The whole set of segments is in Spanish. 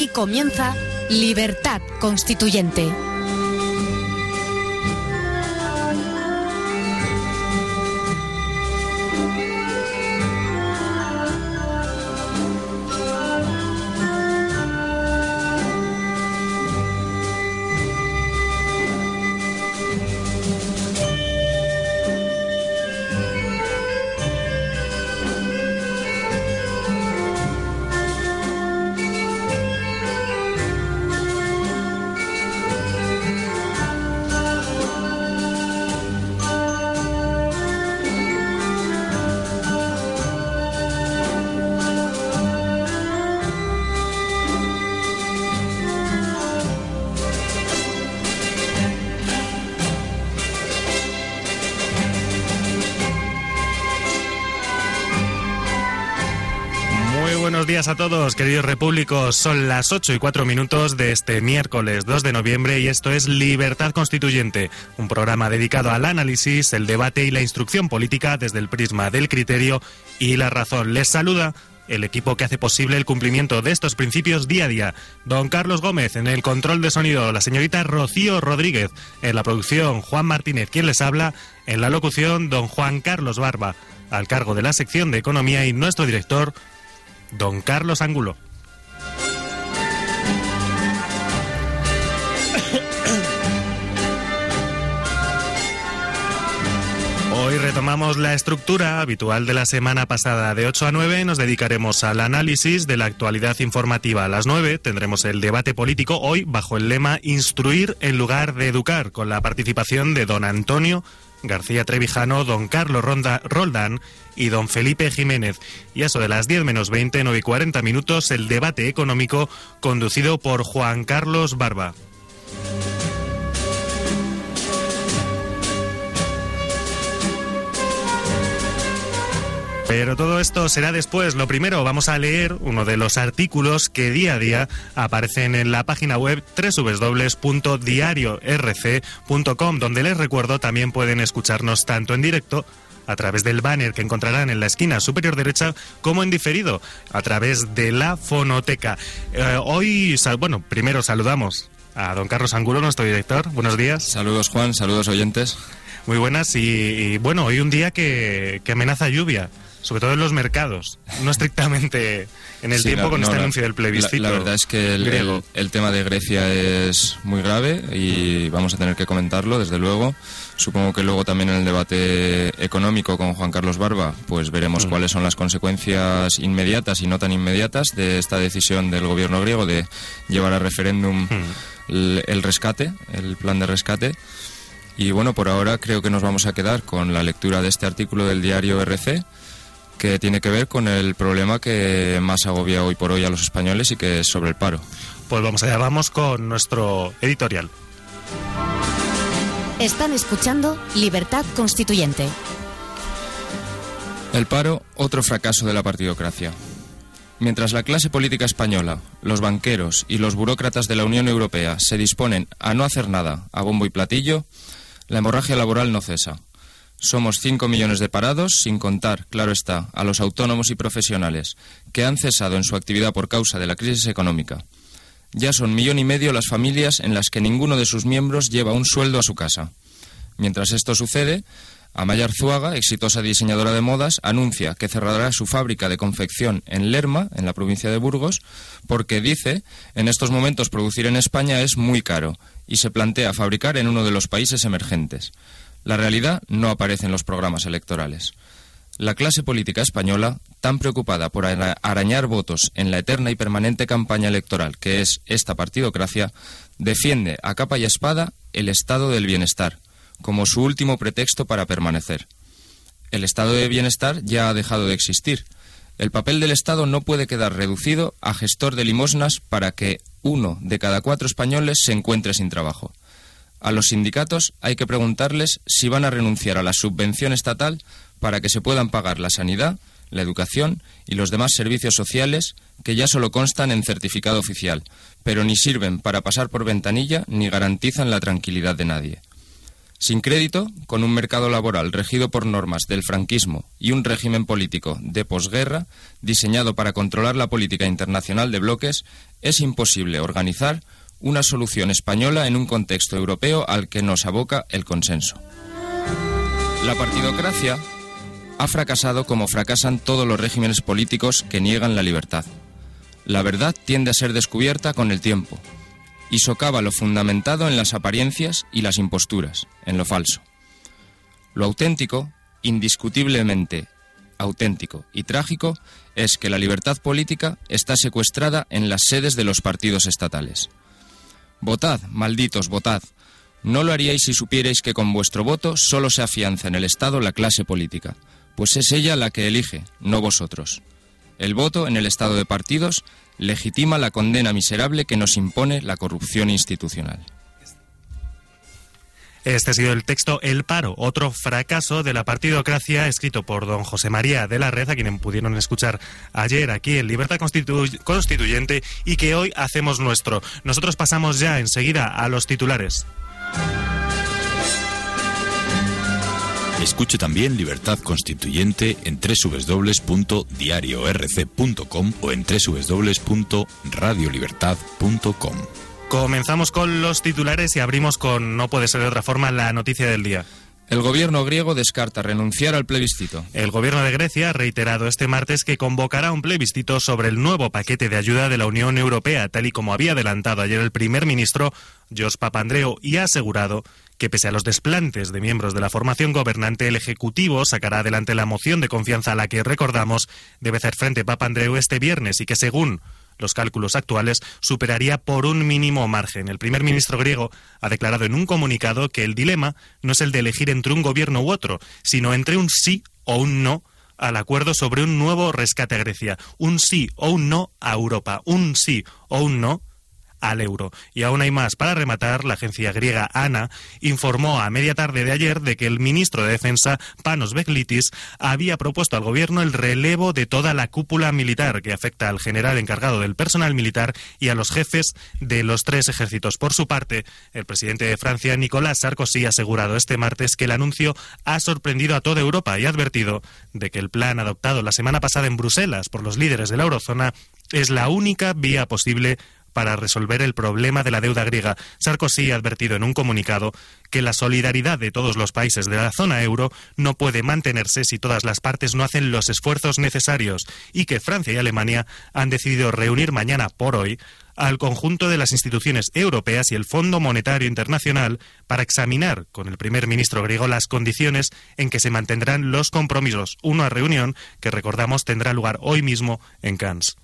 Aquí comienza Libertad Constituyente. Todos, queridos repúblicos. Son las 8 y 4 minutos de este miércoles 2 de noviembre y esto es Libertad Constituyente, un programa dedicado al análisis, el debate y la instrucción política desde el prisma del criterio y la razón. Les saluda el equipo que hace posible el cumplimiento de estos principios día a día. Don Carlos Gómez en el control de sonido, la señorita Rocío Rodríguez en la producción, Juan Martínez quien les habla, en la locución, don Juan Carlos Barba, al cargo de la sección de Economía y nuestro director, don Carlos Ángulo. Hoy retomamos la estructura habitual de la semana pasada. De 8 a 9 nos dedicaremos al análisis de la actualidad informativa. A las 9 tendremos el debate político, hoy bajo el lema Instruir en lugar de educar, con la participación de don Antonio García Trevijano, don Carlos Ronda, Roldán y don Felipe Jiménez. Y eso de las 10 menos 20, 9 y 40 minutos, el debate económico conducido por Juan Carlos Barba. Pero todo esto será después. Lo primero, vamos a leer uno de los artículos que día a día aparecen en la página web www.diariorc.com, donde les recuerdo también pueden escucharnos tanto en directo a través del banner que encontrarán en la esquina superior derecha, como en diferido, a través de la fonoteca. Eh, hoy, bueno, primero saludamos a don Carlos Angulo, nuestro director. Buenos días. Saludos, Juan. Saludos, oyentes. Muy buenas. Y, bueno, hoy un día que, que amenaza lluvia sobre todo en los mercados, no estrictamente en el tiempo con este anuncio del plebiscito. La, verdad es que el, el, tema de Grecia es muy grave y vamos a tener que comentarlo, desde luego. Supongo que luego también en el debate económico con Juan Carlos Barba, pues veremos cuáles son las consecuencias inmediatas y no tan inmediatas de esta decisión del gobierno griego de llevar a referéndum mm. el rescate, el plan de rescate. Y bueno, por ahora creo que nos vamos a quedar con la lectura de este artículo del diario RC que tiene que ver con el problema que más agobia hoy por hoy a los españoles y que es sobre el paro. Pues vamos allá, vamos con nuestro editorial. Están escuchando Libertad Constituyente. El paro, otro fracaso de la partidocracia. Mientras la clase política española, los banqueros y los burócratas de la Unión Europea se disponen a no hacer nada a bombo y platillo, la hemorragia laboral no cesa. Somos 5 millones de parados, sin contar, claro está, a los autónomos y profesionales que han cesado en su actividad por causa de la crisis económica. Ya son millón y medio las familias en las que ninguno de sus miembros lleva un sueldo a su casa. Mientras esto sucede, Amaya Arzuaga, exitosa diseñadora de modas, anuncia que cerrará su fábrica de confección en Lerma, en la provincia de Burgos, porque dice, en estos momentos producir en España es muy caro y se plantea fabricar en uno de los países emergentes. La realidad no aparece en los programas electorales. La clase política española, tan preocupada por arañar votos en la eterna y permanente campaña electoral que es esta partidocracia, defiende a capa y espada el estado del bienestar, como su último pretexto para permanecer. El estado de bienestar ya ha dejado de existir. El papel del Estado no puede quedar reducido a gestor de limosnas para que uno de cada cuatro españoles se encuentre sin trabajo. A los sindicatos hay que preguntarles si van a renunciar a la subvención estatal para que se puedan pagar la sanidad, la educación y los demás servicios sociales que ya solo constan en certificado oficial, pero ni sirven para pasar por ventanilla ni garantizan la tranquilidad de nadie. Sin crédito, con un mercado laboral regido por normas del franquismo y un régimen político de posguerra diseñado para controlar la política internacional de bloques, es imposible organizar una solución española en un contexto europeo al que nos aboca el consenso. La partidocracia ha fracasado como fracasan todos los regímenes políticos que niegan la libertad. La verdad tiende a ser descubierta con el tiempo, y socava lo fundamentado en las apariencias y las imposturas, en lo falso. Lo auténtico, indiscutiblemente auténtico y trágico, es que la libertad política está secuestrada en las sedes de los partidos estatales. Votad, malditos, votad. No lo haríais si supierais que con vuestro voto solo se afianza en el Estado la clase política, pues es ella la que elige, no vosotros. El voto en el Estado de partidos legitima la condena miserable que nos impone la corrupción institucional. Este ha sido el texto El paro, otro fracaso de la partidocracia, escrito por don José María de la Red, a quien pudieron escuchar ayer aquí en Libertad Constituyente y que hoy hacemos nuestro. Nosotros pasamos ya enseguida a los titulares. Escuche también Libertad Constituyente en www.diariorc.com o en www.radiolibertad.com. Comenzamos con los titulares y abrimos con, no puede ser de otra forma, la noticia del día. El gobierno griego descarta renunciar al plebiscito. El gobierno de Grecia ha reiterado este martes que convocará un plebiscito sobre el nuevo paquete de ayuda de la Unión Europea, tal y como había adelantado ayer el primer ministro Jos Papandreou, y ha asegurado que pese a los desplantes de miembros de la formación gobernante, el Ejecutivo sacará adelante la moción de confianza a la que, recordamos, debe hacer frente Papandreou este viernes y que, según los cálculos actuales, superaría por un mínimo margen. El primer ministro griego ha declarado en un comunicado que el dilema no es el de elegir entre un gobierno u otro, sino entre un sí o un no al acuerdo sobre un nuevo rescate a Grecia, un sí o un no a Europa, un sí o un no al euro. Y aún hay más. Para rematar, la agencia griega ANA informó a media tarde de ayer de que el ministro de Defensa, Panos Beglitis, había propuesto al gobierno el relevo de toda la cúpula militar que afecta al general encargado del personal militar y a los jefes de los tres ejércitos. Por su parte, el presidente de Francia, Nicolás Sarkozy, ha asegurado este martes que el anuncio ha sorprendido a toda Europa y ha advertido de que el plan adoptado la semana pasada en Bruselas por los líderes de la eurozona es la única vía posible para resolver el problema de la deuda griega. Sarkozy ha advertido en un comunicado que la solidaridad de todos los países de la zona euro no puede mantenerse si todas las partes no hacen los esfuerzos necesarios y que Francia y Alemania han decidido reunir mañana por hoy al conjunto de las instituciones europeas y el Fondo Monetario Internacional para examinar con el primer ministro griego las condiciones en que se mantendrán los compromisos. Una reunión que recordamos tendrá lugar hoy mismo en Cannes.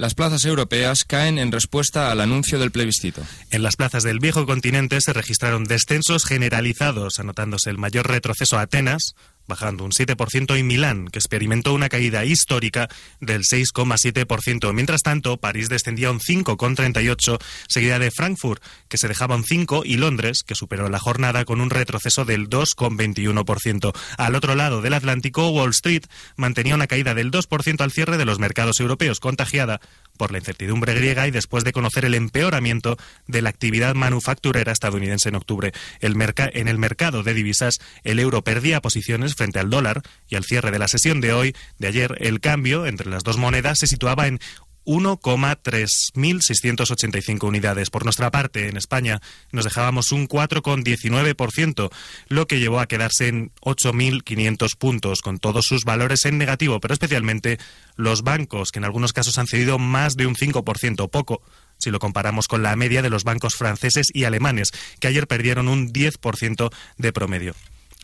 Las plazas europeas caen en respuesta al anuncio del plebiscito. En las plazas del viejo continente se registraron descensos generalizados, anotándose el mayor retroceso a Atenas, bajando un 7%, y Milán, que experimentó una caída histórica del 6,7%. Mientras tanto, París descendía un 5,38%, seguida de Frankfurt, que se dejaba un 5%, y Londres, que superó la jornada con un retroceso del 2,21%. Al otro lado del Atlántico, Wall Street mantenía una caída del 2% al cierre de los mercados europeos, contagiada por la incertidumbre griega y después de conocer el empeoramiento de la actividad manufacturera estadounidense en octubre. El en el mercado de divisas, el euro perdía posiciones frente al dólar y al cierre de la sesión de hoy, de ayer, el cambio entre las dos monedas se situaba en 1,3685 unidades. Por nuestra parte, en España nos dejábamos un 4,19%, lo que llevó a quedarse en 8.500 puntos, con todos sus valores en negativo, pero especialmente los bancos, que en algunos casos han cedido más de un 5%, poco si lo comparamos con la media de los bancos franceses y alemanes, que ayer perdieron un 10% de promedio.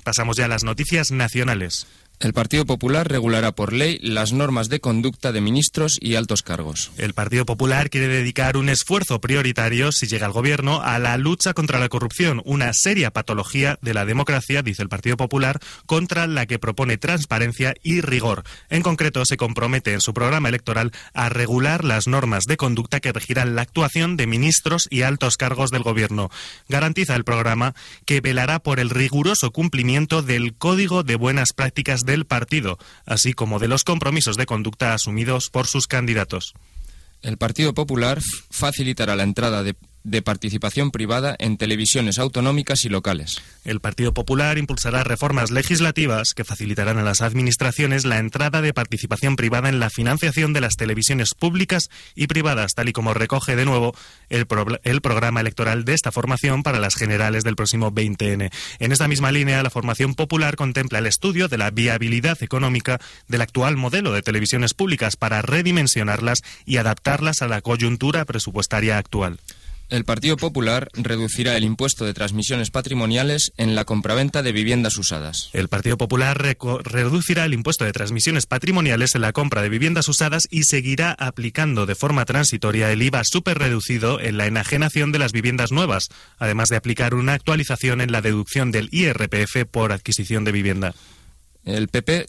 Pasamos ya a las noticias nacionales. El Partido Popular regulará por ley las normas de conducta de ministros y altos cargos. El Partido Popular quiere dedicar un esfuerzo prioritario, si llega al gobierno, a la lucha contra la corrupción, una seria patología de la democracia, dice el Partido Popular, contra la que propone transparencia y rigor. En concreto, se compromete en su programa electoral a regular las normas de conducta que regirán la actuación de ministros y altos cargos del gobierno. Garantiza el programa que velará por el riguroso cumplimiento del Código de Buenas Prácticas del partido, así como de los compromisos de conducta asumidos por sus candidatos. El Partido Popular facilitará la entrada de, de participación privada en televisiones autonómicas y locales. El Partido Popular impulsará reformas legislativas que facilitarán a las administraciones la entrada de participación privada en la financiación de las televisiones públicas y privadas, tal y como recoge de nuevo el, programa electoral de esta formación para las generales del próximo 20N. En esta misma línea, la formación popular contempla el estudio de la viabilidad económica del actual modelo de televisiones públicas para redimensionarlas y adaptarlas a la coyuntura presupuestaria actual. El Partido Popular reducirá el impuesto de transmisiones patrimoniales en la compraventa de viviendas usadas. El Partido Popular reducirá el impuesto de transmisiones patrimoniales en la compra de viviendas usadas y seguirá aplicando de forma transitoria el IVA superreducido en la enajenación de las viviendas nuevas, además de aplicar una actualización en la deducción del IRPF por adquisición de vivienda. El PP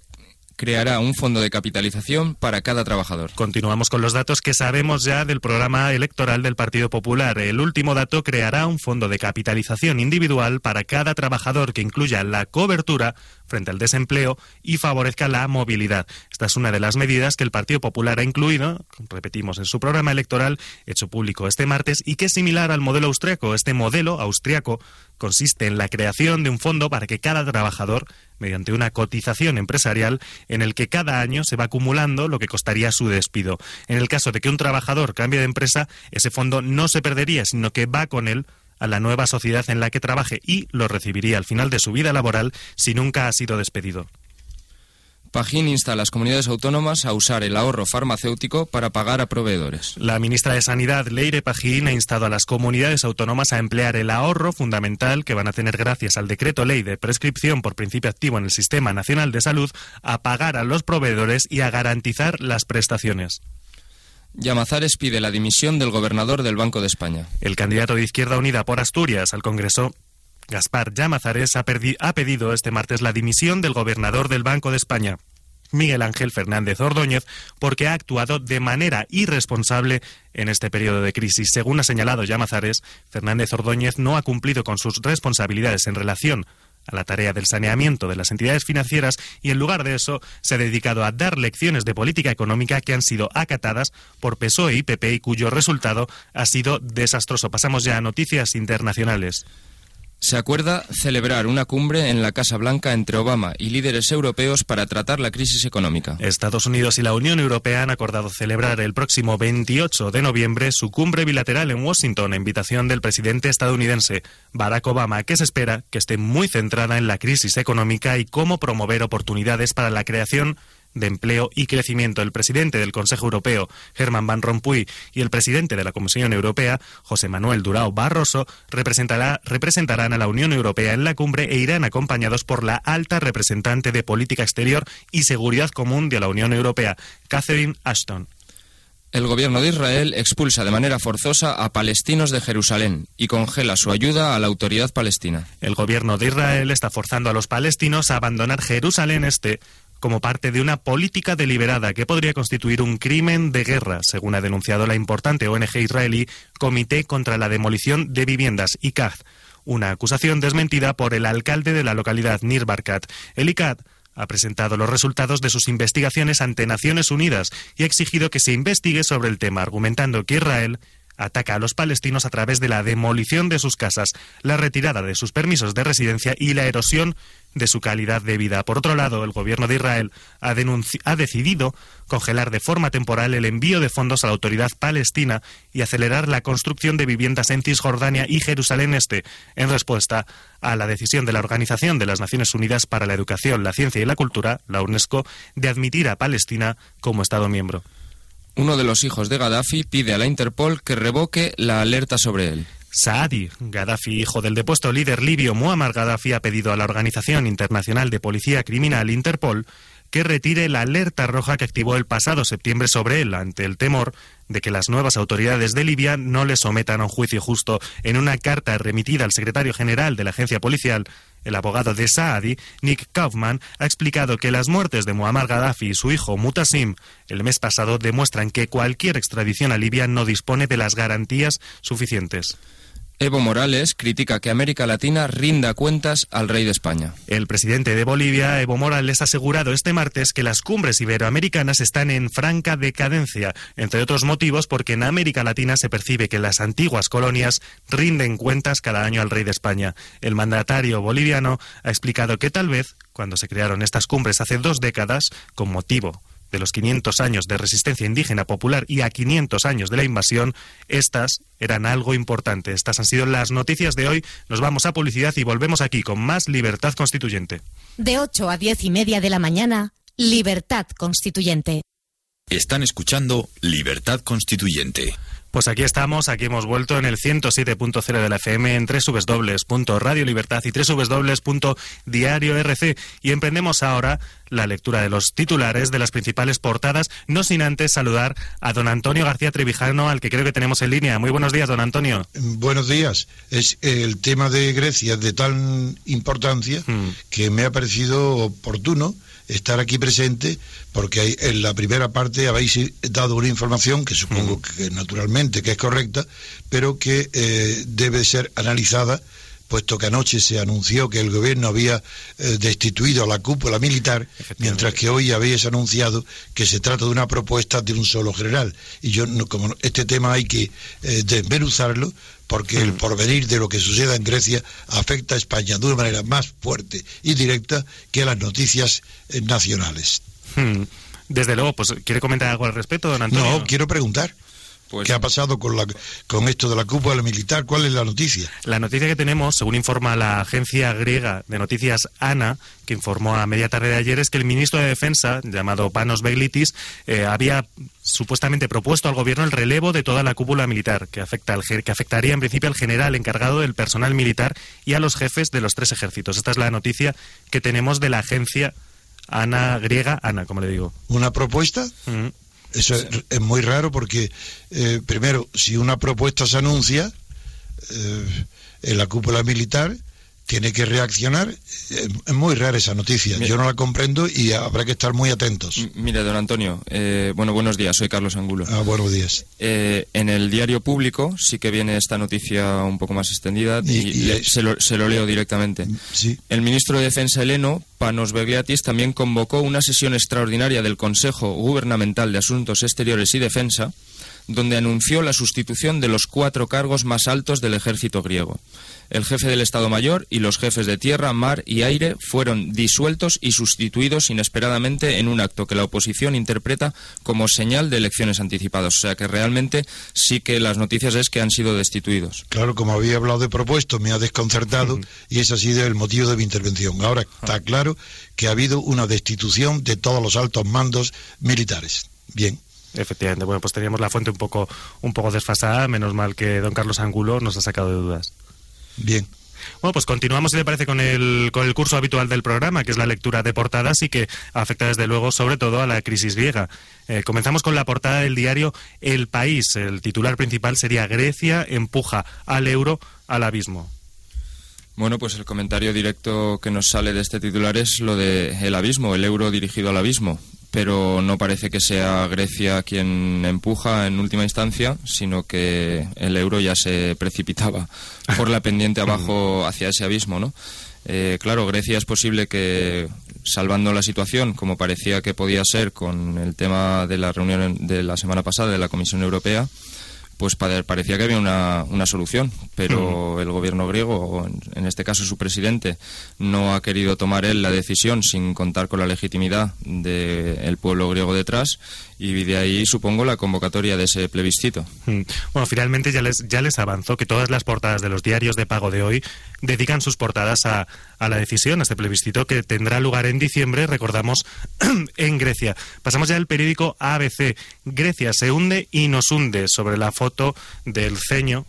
creará un fondo de capitalización para cada trabajador. Continuamos con los datos que sabemos ya del programa electoral del Partido Popular. El último dato creará un fondo de capitalización individual para cada trabajador que incluya la cobertura frente al desempleo y favorezca la movilidad. Esta es una de las medidas que el Partido Popular ha incluido, repetimos, en su programa electoral hecho público este martes y que es similar al modelo austriaco. Este modelo austriaco consiste en la creación de un fondo para que cada trabajador, mediante una cotización empresarial, en el que cada año se va acumulando lo que costaría su despido. En el caso de que un trabajador cambie de empresa, ese fondo no se perdería, sino que va con él a la nueva sociedad en la que trabaje y lo recibiría al final de su vida laboral si nunca ha sido despedido. Pajín insta a las comunidades autónomas a usar el ahorro farmacéutico para pagar a proveedores. La ministra de Sanidad, Leire Pajín, ha instado a las comunidades autónomas a emplear el ahorro fundamental que van a tener gracias al decreto ley de prescripción por principio activo en el Sistema Nacional de Salud a pagar a los proveedores y a garantizar las prestaciones. Llamazares pide la dimisión del gobernador del Banco de España. El candidato de Izquierda Unida por Asturias al Congreso Gaspar Llamazares ha, pedido este martes la dimisión del gobernador del Banco de España. Miguel Ángel Fernández Ordóñez, porque ha actuado de manera irresponsable en este periodo de crisis. Según ha señalado Llamazares, Fernández Ordóñez no ha cumplido con sus responsabilidades en relación a la tarea del saneamiento de las entidades financieras y en lugar de eso se ha dedicado a dar lecciones de política económica que han sido acatadas por PSOE y PP y cuyo resultado ha sido desastroso. Pasamos ya a noticias internacionales. Se acuerda celebrar una cumbre en la Casa Blanca entre Obama y líderes europeos para tratar la crisis económica. Estados Unidos y la Unión Europea han acordado celebrar el próximo 28 de noviembre su cumbre bilateral en Washington a invitación del presidente estadounidense Barack Obama, que se espera que esté muy centrada en la crisis económica y cómo promover oportunidades para la creación de Empleo y Crecimiento. El presidente del Consejo Europeo, Herman Van Rompuy, y el presidente de la Comisión Europea, José Manuel Durao Barroso, representarán a la Unión Europea en la cumbre e irán acompañados por la alta representante de Política Exterior y Seguridad Común de la Unión Europea, Catherine Ashton. El gobierno de Israel expulsa de manera forzosa a palestinos de Jerusalén y congela su ayuda a la autoridad palestina. El gobierno de Israel está forzando a los palestinos a abandonar Jerusalén Este como parte de una política deliberada que podría constituir un crimen de guerra, según ha denunciado la importante ONG israelí Comité contra la Demolición de Viviendas, ICAD, una acusación desmentida por el alcalde de la localidad Nir Barkat. El ICAD ha presentado los resultados de sus investigaciones ante Naciones Unidas y ha exigido que se investigue sobre el tema, argumentando que Israel ataca a los palestinos a través de la demolición de sus casas, la retirada de sus permisos de residencia y la erosión de su calidad de vida. Por otro lado, el gobierno de Israel ha, decidido congelar de forma temporal el envío de fondos a la autoridad palestina y acelerar la construcción de viviendas en Cisjordania y Jerusalén Este, en respuesta a la decisión de la Organización de las Naciones Unidas para la Educación, la Ciencia y la Cultura, la UNESCO, de admitir a Palestina como Estado miembro. Uno de los hijos de Gaddafi pide a la Interpol que revoque la alerta sobre él. Saadi Gaddafi, hijo del depuesto líder libio Muammar Gaddafi, ha pedido a la Organización Internacional de Policía Criminal Interpol que retire la alerta roja que activó el pasado septiembre sobre él ante el temor de que las nuevas autoridades de Libia no le sometan a un juicio justo. En una carta remitida al secretario general de la agencia policial, el abogado de Saadi, Nick Kaufman, ha explicado que las muertes de Muammar Gaddafi y su hijo Mutasim el mes pasado demuestran que cualquier extradición a Libia no dispone de las garantías suficientes. Evo Morales critica que América Latina rinda cuentas al rey de España. El presidente de Bolivia, Evo Morales, ha asegurado este martes que las cumbres iberoamericanas están en franca decadencia, entre otros motivos porque en América Latina se percibe que las antiguas colonias rinden cuentas cada año al rey de España. El mandatario boliviano ha explicado que tal vez, cuando se crearon estas cumbres hace dos décadas, con motivo de los 500 años de resistencia indígena popular y a 500 años de la invasión, estas eran algo importante. Estas han sido las noticias de hoy. Nos vamos a publicidad y volvemos aquí con más Libertad Constituyente. De 8 a 10 y media de la mañana, Libertad Constituyente. Están escuchando Libertad Constituyente. Pues aquí estamos, aquí hemos vuelto en el 107.0 de la FM en www.radiolibertad y www.diario.rc y emprendemos ahora la lectura de los titulares de las principales portadas, no sin antes saludar a don Antonio García Trevijano, al que creo que tenemos en línea. Muy buenos días, don Antonio. Buenos días. Es el tema de Grecia de tal importancia Mm. que me ha parecido oportuno estar aquí presente porque hay- en la primera parte habéis dado una información que supongo que naturalmente que es correcta, pero que eh, debe ser analizada puesto que anoche se anunció que el gobierno había eh, destituido a la cúpula militar, mientras que hoy habéis anunciado que se trata de una propuesta de un solo general. Y yo, no- como este tema hay que eh, desmenuzarlo, porque el porvenir de lo que suceda en Grecia afecta a España de una manera más fuerte y directa que las noticias eh, nacionales. Hmm. Desde luego, pues ¿quiere comentar algo al respecto, don Antonio? No, quiero preguntar. Pues- ¿Qué ha pasado con, la, con esto de la cúpula militar? ¿Cuál es la noticia? La noticia que tenemos, según informa la agencia griega de noticias ANA, que informó a media tarde de ayer, es que el ministro de Defensa, llamado Panos Beglitis, eh, había supuestamente propuesto al gobierno el relevo de toda la cúpula militar, que, afecta al, que afectaría en principio al general encargado del personal militar y a los jefes de los tres ejércitos. Esta es la noticia que tenemos de la agencia ANA griega, ANA, como le digo. ¿Una propuesta? Mm. Eso es, es muy raro porque, eh, primero, si una propuesta se anuncia eh, en la cúpula militar, tiene que reaccionar. Es muy rara esa noticia. Yo no la comprendo y habrá que estar muy atentos. M- Mire, don Antonio, eh, bueno, buenos días, soy Carlos Angulo. Ah, buenos días. Eh, en el diario público sí que viene esta noticia un poco más extendida y, Y- y le- es- se, lo, se lo leo directamente. Sí. El ministro de Defensa heleno, Panos Begliatis, también convocó una sesión extraordinaria del Consejo Gubernamental de Asuntos Exteriores y Defensa, donde anunció la sustitución de los cuatro cargos más altos del ejército griego. El jefe del Estado Mayor y los jefes de tierra, mar y aire fueron disueltos y sustituidos inesperadamente en un acto que la oposición interpreta como señal de elecciones anticipadas. O sea que realmente sí que las noticias es que han sido destituidos. Claro, como había hablado de propuesto, me ha desconcertado y ese ha sido el motivo de mi intervención. Ahora está claro que ha habido una destitución de todos los altos mandos militares. Bien. Efectivamente, bueno, pues teníamos la fuente un poco, un poco desfasada, menos mal que don Carlos Angulo nos ha sacado de dudas. Bien. Bueno, pues continuamos, si le parece, con el, con el curso habitual del programa, que es la lectura de portadas y que afecta desde luego sobre todo a la crisis griega. Eh, comenzamos con la portada del diario El País. El titular principal sería Grecia empuja al euro al abismo. Bueno, pues el comentario directo que nos sale de este titular es lo de el abismo, el euro dirigido al abismo. Pero no parece que sea Grecia quien empuja en última instancia, sino que el euro ya se precipitaba por la pendiente abajo hacia ese abismo, ¿no? Eh, claro, Grecia es posible que, salvando la situación, como parecía que podía ser con el tema de la reunión de la semana pasada de la Comisión Europea, pues pare- parecía que había una, una solución, pero el gobierno griego, o en, en este caso su presidente, no ha querido tomar él la decisión sin contar con la legitimidad del pueblo griego detrás y de ahí supongo la convocatoria de ese plebiscito. Mm. Bueno, finalmente ya les, ya les avanzó que todas las portadas de los diarios de pago de hoy dedican sus portadas a, a la decisión, a este plebiscito que tendrá lugar en diciembre, recordamos, en Grecia. Pasamos ya al periódico ABC. Grecia se hunde y nos hunde sobre la foto del ceño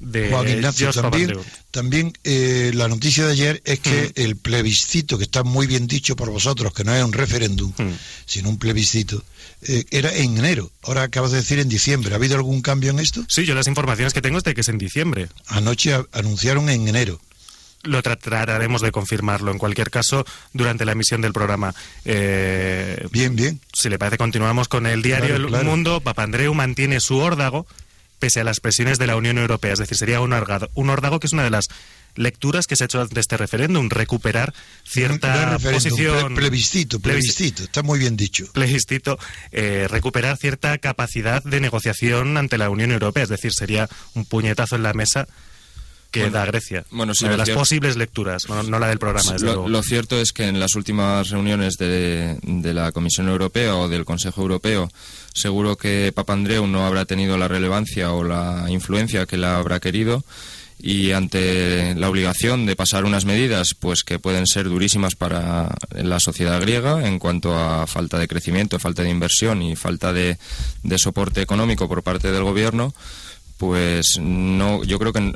de Juan Ignacio, también, también eh, la noticia de ayer es que el plebiscito, que está muy bien dicho por vosotros, que no es un referéndum, Mm. sino un plebiscito, eh, era en enero. Ahora acabas de decir en diciembre. ¿Ha habido algún cambio en esto? Sí, yo las informaciones que tengo es de que es en diciembre. Anoche a- anunciaron en enero. Lo tra- trataremos de confirmarlo. En cualquier caso, durante la emisión del programa. Eh, Bien, bien. si le parece, continuamos con el diario Claro, El claro. Mundo. Papandreou mantiene su órdago pese a las presiones de la Unión Europea. Es decir, sería un órdago, un órdago que es una de las lecturas que se ha hecho de este referéndum, recuperar cierta posición... plebiscito, plebiscito, está muy bien dicho. Plebiscito, eh, recuperar cierta capacidad de negociación ante la Unión Europea, es decir, sería un puñetazo en la mesa que da Grecia. Bueno, sí, de las posibles lecturas, no, la del programa. lo, cierto es que en las últimas reuniones de, de, la Comisión Europea o del Consejo Europeo, seguro que Papandreou no habrá tenido la relevancia o la influencia que la habrá querido y ante la obligación de pasar unas medidas pues que pueden ser durísimas para la sociedad griega en cuanto a falta de crecimiento, falta de inversión y falta de, de soporte económico por parte del gobierno, pues no, yo creo que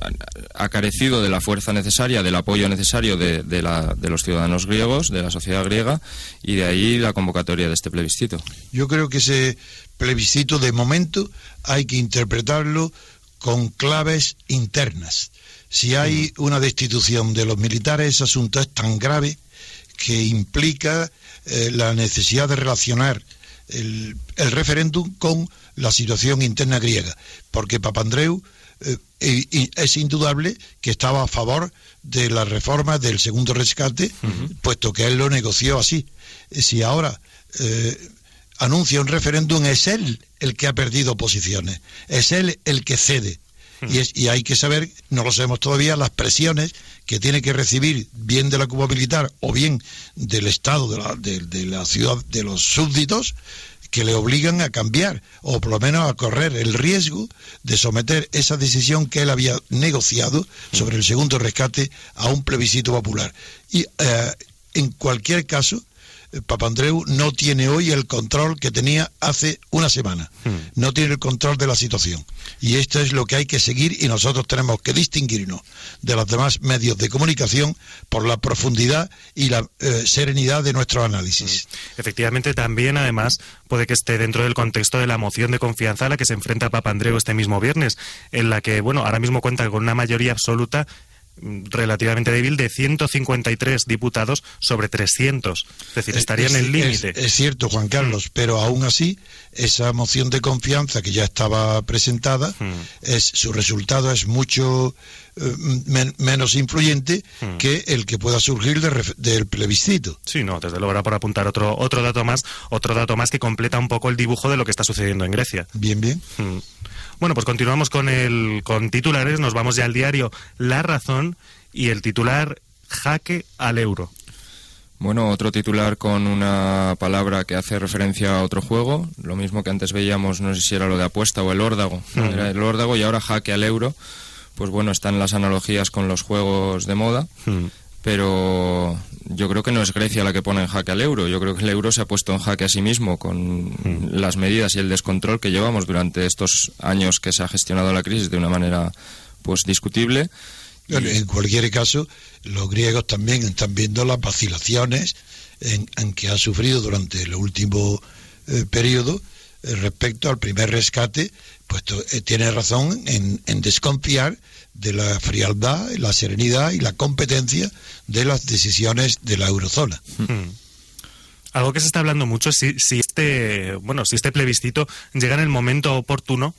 ha carecido de la fuerza necesaria, del apoyo necesario de, de, la, de, los ciudadanos griegos, de la sociedad griega, y de ahí la convocatoria de este plebiscito. Yo creo que ese plebiscito, de momento, hay que interpretarlo con claves internas. Si hay mm. una destitución de los militares, ese asunto es tan grave que implica eh, la necesidad de relacionar el, el referéndum con la situación interna griega, porque Papandreou eh, es indudable que estaba a favor de la reforma del segundo rescate, puesto que él lo negoció así. Si ahora eh, anuncia un referéndum, es él el que ha perdido posiciones, es él el que cede. Y, y, hay que saber, no lo sabemos todavía, las presiones que tiene que recibir bien de la Cuba militar o bien del Estado, de la, de la ciudad, de los súbditos, que le obligan a cambiar o por lo menos a correr el riesgo de someter esa decisión que él había negociado sobre el segundo rescate a un plebiscito popular. Y eh, en cualquier caso, Papandreou no tiene hoy el control que tenía hace una semana. Hmm. No tiene el control de la situación. Y esto es lo que hay que seguir y nosotros tenemos que distinguirnos de los demás medios de comunicación por la profundidad y la eh, serenidad de nuestro análisis. Hmm. Efectivamente, también, además, puede que esté dentro del contexto de la moción de confianza a la que se enfrenta Papandreou este mismo viernes, en la que, bueno, ahora mismo cuenta con una mayoría absoluta relativamente débil de 153 diputados sobre 300. Es decir, estaría en el límite. Es, cierto, Juan Carlos, pero aún así, esa moción de confianza que ya estaba presentada, hmm. es, su resultado es mucho eh, menos influyente hmm. que el que pueda surgir del plebiscito. Sí, no, desde luego era por apuntar otro, otro dato más, otro dato más que completa un poco el dibujo de lo que está sucediendo en Grecia. Bien, bien. Bueno, pues continuamos con, el, con titulares, nos vamos ya al diario La Razón y el titular Jaque al euro. Bueno, otro titular con una palabra que hace referencia a otro juego, lo mismo que antes veíamos, no sé si era lo de apuesta o el órdago, era el órdago y ahora jaque al euro, pues bueno, están las analogías con los juegos de moda, pero yo creo que no es Grecia la que pone en jaque al euro. Yo creo que el euro se ha puesto en jaque a sí mismo con hmm. las medidas y el descontrol que llevamos durante estos años que se ha gestionado la crisis de una manera pues discutible. en cualquier caso, los griegos también están viendo las vacilaciones en, que ha sufrido durante el último eh, periodo eh, respecto al primer rescate, puesto eh, tiene razón en, en desconfiar de la frialdad, la serenidad y la competencia de las decisiones de la eurozona. Hmm. Algo que se está hablando mucho es si, este, bueno, si este plebiscito llega en el momento oportuno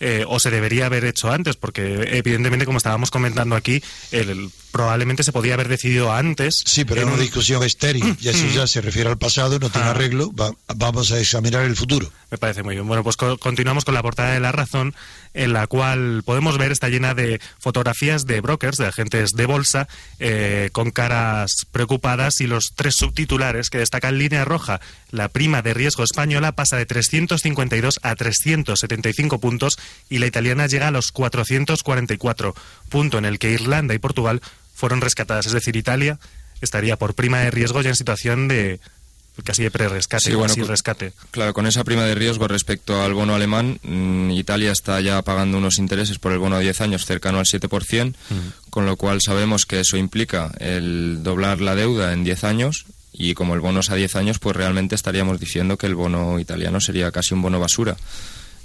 eh, o se debería haber hecho antes, porque evidentemente, como estábamos comentando aquí, el, probablemente se podía haber decidido antes. Sí, pero es una discusión estéril, y eso ya se refiere al pasado, no tiene ah. arreglo, vamos a examinar el futuro. Me parece muy bien. Bueno, pues continuamos con la portada de La Razón, en la cual podemos ver, está llena de fotografías de brokers, de agentes de bolsa, eh, con caras preocupadas y los tres subtitulares que destacan línea roja. La prima de riesgo española pasa de 352 a 375 puntos y la italiana llega a los 444, punto en el que Irlanda y Portugal fueron rescatadas. Es decir, Italia estaría por prima de riesgo ya en situación de casi de pre-rescate, sí, rescate. Claro, con esa prima de riesgo respecto al bono alemán, mm, Italia está ya pagando unos intereses por el bono a 10 años cercano al 7%, con lo cual sabemos que eso implica el doblar la deuda en 10 años y como el bono es a 10 años, pues realmente estaríamos diciendo que el bono italiano sería casi un bono basura.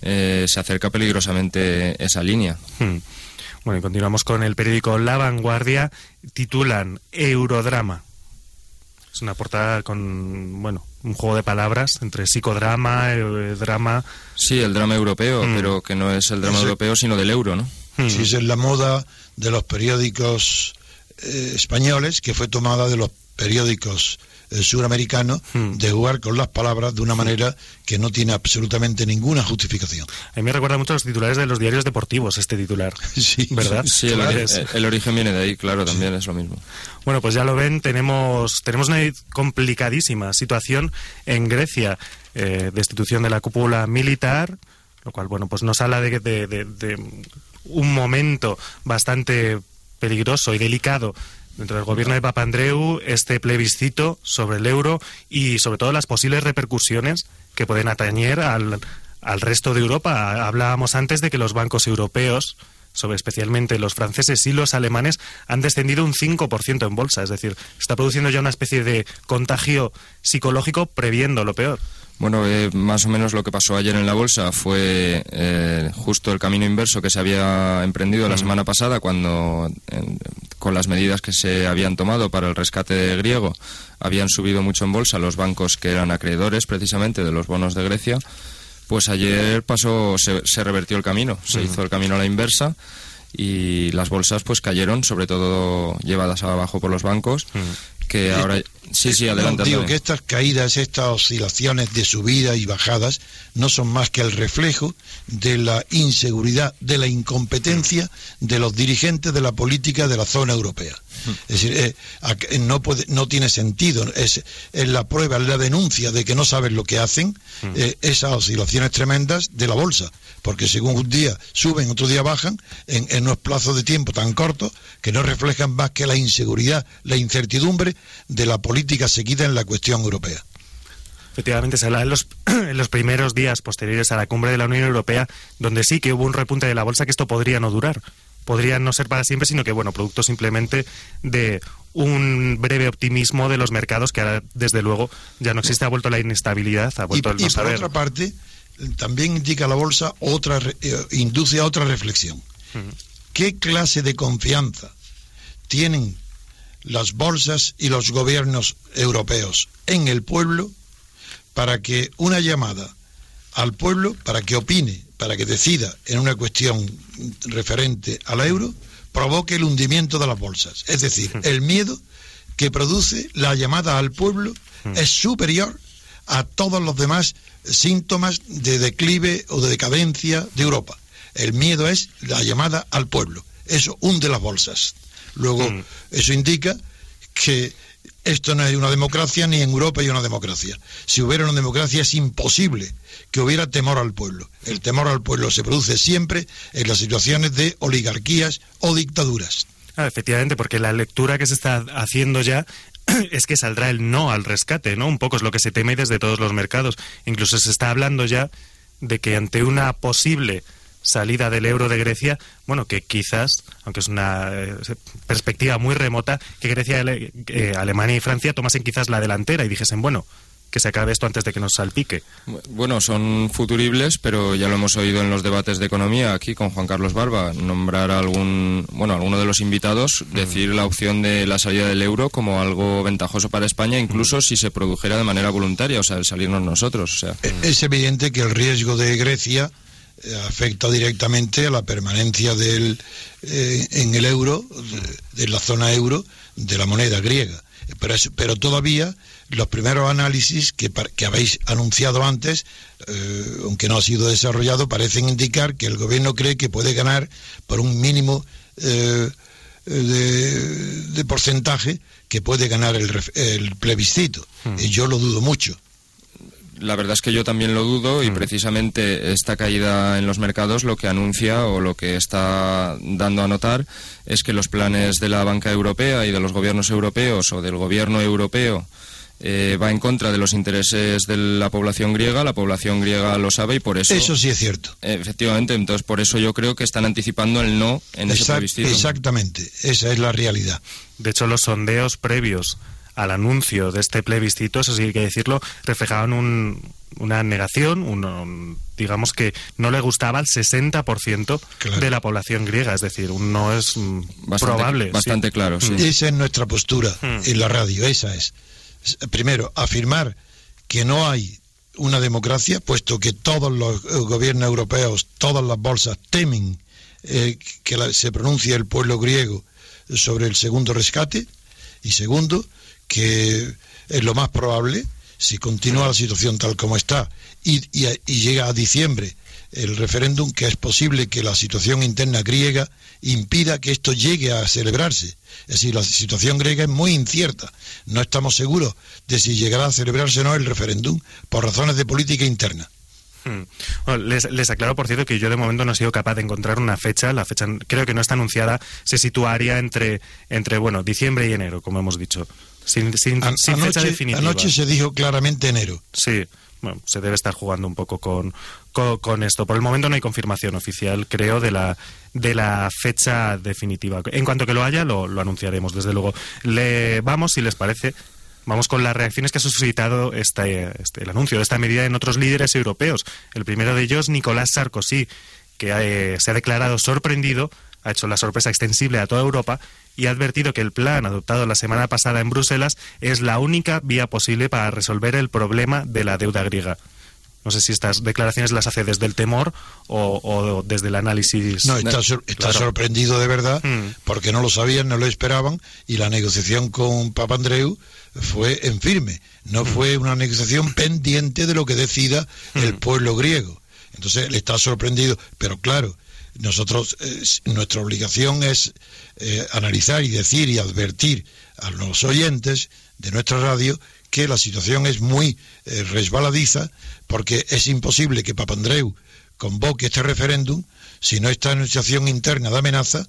Eh, se acerca peligrosamente esa línea. Bueno, y continuamos con el periódico La Vanguardia. Titulan Eurodrama. Es una portada con, bueno, un juego de palabras entre psicodrama, eh, drama. Sí, el drama europeo, Mm. pero que no es el drama europeo, sino del euro, ¿no? Mm. Sí, esa es la moda de los periódicos eh, españoles, que fue tomada de los periódicos eh, suramericanos, Hmm. de jugar con las palabras de una manera que no tiene absolutamente ninguna justificación. A mí me recuerda mucho a los titulares de los diarios deportivos, este titular. Sí, ¿Verdad? Sí, el, Claro. ori- eh, el origen viene de ahí, claro, también es lo mismo. Bueno, pues ya lo ven, tenemos, tenemos una complicadísima situación en Grecia, eh, destitución de la cúpula militar, lo cual, bueno, pues nos habla de, de- de- de un momento bastante peligroso y delicado dentro del gobierno de Papandreou, este plebiscito sobre el euro y sobre todo las posibles repercusiones que pueden atañer al, al resto de Europa. Hablábamos antes de que los bancos europeos, sobre especialmente los franceses y los alemanes, han descendido un 5% en bolsa. Es decir, está produciendo ya una especie de contagio psicológico previendo lo peor. Bueno, eh, más o menos lo que pasó ayer en la bolsa fue eh, justo el camino inverso que se había emprendido la semana pasada cuando, en- con las medidas que se habían tomado para el rescate griego, habían subido mucho en bolsa los bancos que eran acreedores precisamente de los bonos de Grecia. Pues ayer pasó, se, se revertió el camino, se hizo el camino a la inversa y las bolsas pues cayeron, sobre todo llevadas abajo por los bancos, que ahora... Sí, sí, No, adelante. digo que estas caídas, estas oscilaciones de subida y bajadas no son más que el reflejo de la inseguridad, de la incompetencia de los dirigentes de la política de la zona europea. Es decir, eh, no, puede, no tiene sentido, es, es la prueba, es la denuncia de que no saben lo que hacen eh, esas oscilaciones tremendas de la bolsa, porque según un día suben, otro día bajan, en, en unos plazos de tiempo tan cortos que no reflejan más que la inseguridad, la incertidumbre de la política seguida en la cuestión europea. Efectivamente, se habla en los, en los primeros días posteriores a la cumbre de la Unión Europea, donde sí que hubo un repunte de la bolsa que esto podría no durar. Podría no ser para siempre, sino que, bueno, producto simplemente de un breve optimismo de los mercados que ahora, desde luego, ya no existe, ha vuelto la inestabilidad, ha Y, vuelto el y no por saber. otra parte, también indica la bolsa otra, eh, induce a otra reflexión. ¿Qué clase de confianza tienen las bolsas y los gobiernos europeos en el pueblo para que una llamada al pueblo, para que opine, para que decida en una cuestión referente al euro, provoque el hundimiento de las bolsas? Es decir, el miedo que produce la llamada al pueblo es superior a todos los demás síntomas de declive o de decadencia de Europa. El miedo es la llamada al pueblo. Eso hunde las bolsas. Luego, Mm. eso indica que esto no es una democracia, ni en Europa hay una democracia. Si hubiera una democracia es imposible que hubiera temor al pueblo. El temor al pueblo se produce siempre en las situaciones de oligarquías o dictaduras. Ah, efectivamente, porque la lectura que se está haciendo ya es que saldrá el no al rescate, ¿no? Un poco es lo que se teme desde todos los mercados. Incluso se está hablando ya de que ante una posible salida del euro de Grecia, bueno, que quizás, aunque es una eh, perspectiva muy remota, que Grecia, Ale- eh, Alemania y Francia tomasen quizás la delantera y dijesen, bueno, que se acabe esto antes de que nos salpique. Bueno, son futuribles, pero ya lo hemos oído en los debates de economía aquí con Juan Carlos Barba, nombrar a algún, bueno, alguno de los invitados, decir la opción de la salida del euro como algo ventajoso para España, incluso si se produjera de manera voluntaria, o sea, el salirnos nosotros, o sea. Eh, Es evidente que el riesgo de Grecia eh, afecta directamente a la permanencia del, eh, en el euro, de, de la zona euro, de la moneda griega. Pero, es- pero todavía los primeros análisis que, que habéis anunciado antes, eh, aunque no ha sido desarrollado, parecen indicar que el gobierno cree que puede ganar por un mínimo eh, de, de porcentaje que puede ganar el, el plebiscito. Y yo lo dudo mucho. La verdad es que yo también lo dudo y precisamente esta caída en los mercados lo que anuncia o lo que está dando a notar es que los planes de la banca europea y de los gobiernos europeos o del gobierno europeo eh, va en contra de los intereses de la población griega, la población griega lo sabe y por eso... Eso sí es cierto. Efectivamente, entonces por eso yo creo que están anticipando el no en ese Exact- plebiscito. exactamente, esa es la realidad. De hecho, los sondeos previos al anuncio de este plebiscito, eso sí hay que decirlo, reflejaban un- una negación, un- un- digamos que no le gustaba al 60% Claro. de la población griega, es decir, un no es mm, Bastante, probable. sí. bastante claro, sí. Esa es nuestra postura Mm. en la radio, esa es. primero, afirmar que no hay una democracia, puesto que todos los eh, gobiernos europeos, todas las bolsas temen eh, que se pronuncie el pueblo griego sobre el segundo rescate. Y segundo, que es lo más probable, si continúa la situación tal como está y, y llega a diciembre el referéndum, que es posible que la situación interna griega impida que esto llegue a celebrarse. Es decir, la situación griega es muy incierta. No estamos seguros de si llegará a celebrarse o no el referéndum por razones de política interna. Hmm. les, aclaro, por cierto, que yo de momento no he sido capaz de encontrar una fecha. La fecha creo que no está anunciada. Se situaría entre, entre bueno, diciembre y enero, como hemos dicho. Sin, fecha definitiva. Anoche se dijo claramente enero. Sí bueno, se debe estar jugando un poco con, con, esto. Por el momento no hay confirmación oficial, creo, de la, de la fecha definitiva. En cuanto que lo haya, lo, anunciaremos, desde luego. Le vamos, si les parece, Vamos con las reacciones que ha suscitado este, este, el anuncio de esta medida en otros líderes europeos. El primero de ellos, Nicolás Sarkozy, que eh, se ha declarado sorprendido, ha hecho la sorpresa extensible a toda Europa y ha advertido que el plan adoptado la semana pasada en Bruselas es la única vía posible para resolver el problema de la deuda griega. No sé si estas declaraciones las hace desde el temor o, desde el análisis. No, está, sorprendido de verdad hmm. porque no lo sabían, no lo esperaban y la negociación con Papandreou fue en firme. No hmm. fue una negociación pendiente de lo que decida el hmm. pueblo griego. Entonces le está sorprendido, pero claro, nosotros, eh, nuestra obligación es eh, analizar y decir y advertir a los oyentes de nuestra radio que la situación es muy eh, resbaladiza porque es imposible que Papandreou convoque este referéndum si no está en una situación interna de amenaza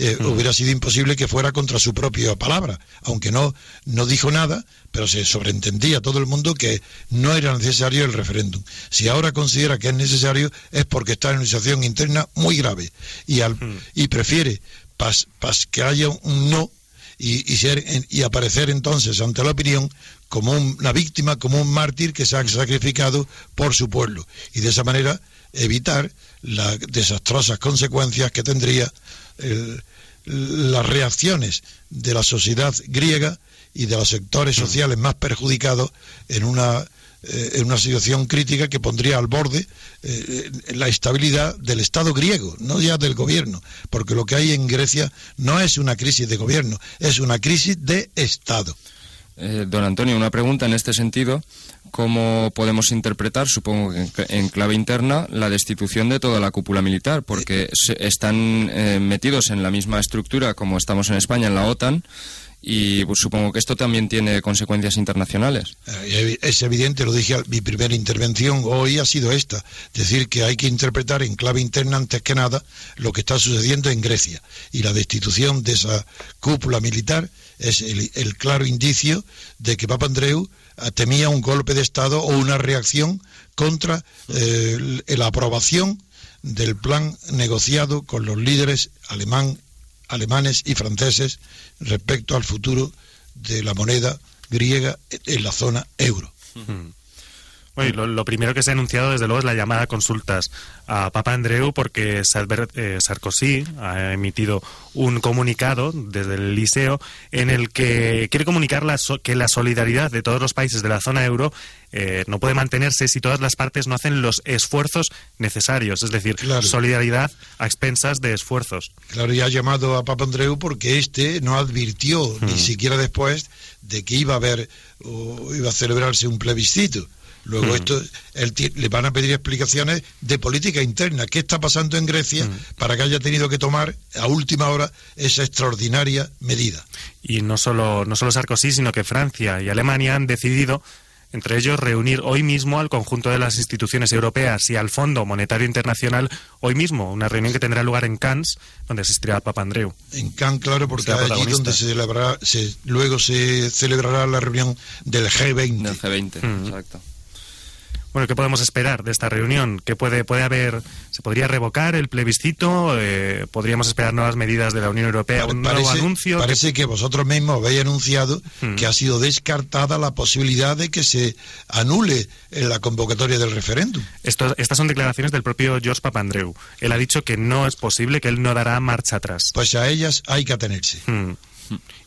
eh, hubiera sido imposible que fuera contra su propia palabra, aunque no, no dijo nada, pero se sobreentendía a todo el mundo que no era necesario el referéndum. Si ahora considera que es necesario es porque está en una situación interna muy grave y, al, y prefiere pas, que haya un no y, y, ser, y aparecer entonces ante la opinión como una víctima, como un mártir que se ha sacrificado por su pueblo. Y de esa manera evitar las desastrosas consecuencias que tendría las reacciones de la sociedad griega y de los sectores mm. sociales más perjudicados en una, eh, en una situación crítica que pondría al borde eh, la estabilidad del Estado griego, no ya del gobierno, porque lo que hay en Grecia no es una crisis de gobierno, es una crisis de Estado. Eh, don Antonio, una pregunta en este sentido. ¿Cómo podemos interpretar, supongo que en clave interna, la destitución de toda la cúpula militar? Porque están eh, metidos en la misma estructura como estamos en España, en la OTAN, y pues, supongo que esto también tiene consecuencias internacionales. Eh, es evidente, lo dije, mi primera intervención hoy ha sido esta, decir que hay que interpretar en clave interna antes que nada lo que está sucediendo en Grecia y la destitución de esa cúpula militar es el, claro indicio de que Papandreou eh, temía un golpe de Estado o una reacción contra eh, la aprobación del plan negociado con los líderes alemán, alemanes y franceses respecto al futuro de la moneda griega en la zona euro lo, primero que se ha anunciado, desde luego, es la llamada a consultas a Papa Andreu, porque eh, Sarkozy ha emitido un comunicado desde el Liceo en el que quiere comunicar que la solidaridad de todos los países de la zona euro eh, no puede mantenerse si todas las partes no hacen los esfuerzos necesarios, es decir, solidaridad a expensas de esfuerzos. Claro, y ha llamado a Papa Andreu porque este no advirtió, ni siquiera después, de que iba a haber o iba a celebrarse un plebiscito. Luego hmm. esto le van a pedir explicaciones de política interna, qué está pasando en Grecia hmm. para que haya tenido que tomar a última hora esa extraordinaria medida. Y no solo no solo Sarkozy, sino que Francia y Alemania han decidido entre ellos reunir hoy mismo al conjunto de las instituciones europeas y al Fondo Monetario Internacional hoy mismo, una reunión que tendrá lugar en Cannes, donde asistirá el Papa Andreu. En Cannes, claro, porque allí donde se celebrará, luego se celebrará la reunión del G20. Del G20, mm. exacto. Bueno, ¿qué podemos esperar de esta reunión? ¿Qué puede, puede haber? ¿Se podría revocar el plebiscito? Eh, ¿Podríamos esperar nuevas medidas de la Unión Europea? ¿Un nuevo anuncio? Parece que... vosotros mismos habéis anunciado hmm. que ha sido descartada la posibilidad de que se anule la convocatoria del referéndum. estas son declaraciones del propio George Papandreou. Él ha dicho que no es posible, que él no dará marcha atrás. Pues a ellas hay que atenerse. Hmm.